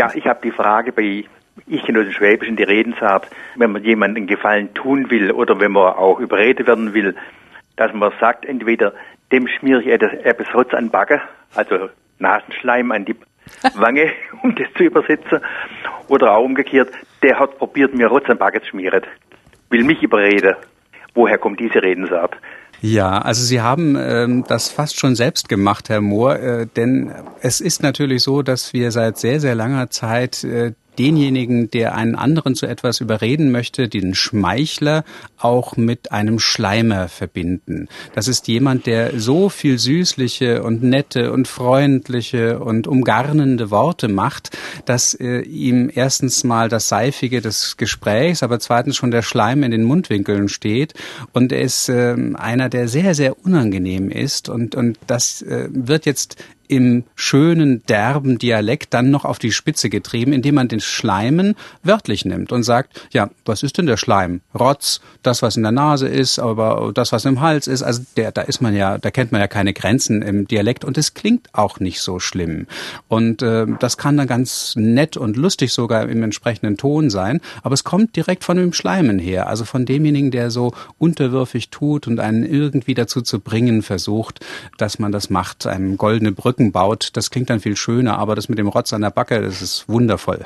Ja, ich habe die Frage bei ich kenne den Schwäbischen die Redensart, wenn man jemanden Gefallen tun will oder wenn man auch überredet werden will, dass man sagt, entweder dem schmiere ich etwas Rotz an Backe, also Nasenschleim an die Wange, um das zu übersetzen, oder auch umgekehrt, der hat probiert, mir Rotz an Backe zu schmieren, will mich überreden. Woher kommt diese Redensart? Ja, also Sie haben ähm, das fast schon selbst gemacht, Herr Mohr, äh, denn es ist natürlich so, dass wir seit sehr, sehr langer Zeit äh, denjenigen, der einen anderen zu etwas überreden möchte, den Schmeichler, auch mit einem Schleimer verbinden. Das ist jemand, der so viel süßliche und nette und freundliche und umgarnende Worte macht, dass äh, ihm erstens mal das Seifige des Gesprächs, aber zweitens schon der Schleim in den Mundwinkeln steht. Und er ist äh, einer, der sehr, sehr unangenehm ist. Und, und das äh, wird jetzt im schönen, derben Dialekt dann noch auf die Spitze getrieben, indem man den Schleimen wörtlich nimmt und sagt, ja, was ist denn der Schleim? Rotz, das, was in der Nase ist, aber das, was im Hals ist, also der, da ist man ja, da kennt man ja keine Grenzen im Dialekt und es klingt auch nicht so schlimm. Und äh, das kann dann ganz nett und lustig sogar im entsprechenden Ton sein, aber es kommt direkt von dem Schleimen her, also von demjenigen, der so unterwürfig tut und einen irgendwie dazu zu bringen versucht, dass man das macht, einem goldene Brücke Brücken baut. Das klingt dann viel schöner, aber das mit dem Rotz an der Backe, das ist wundervoll.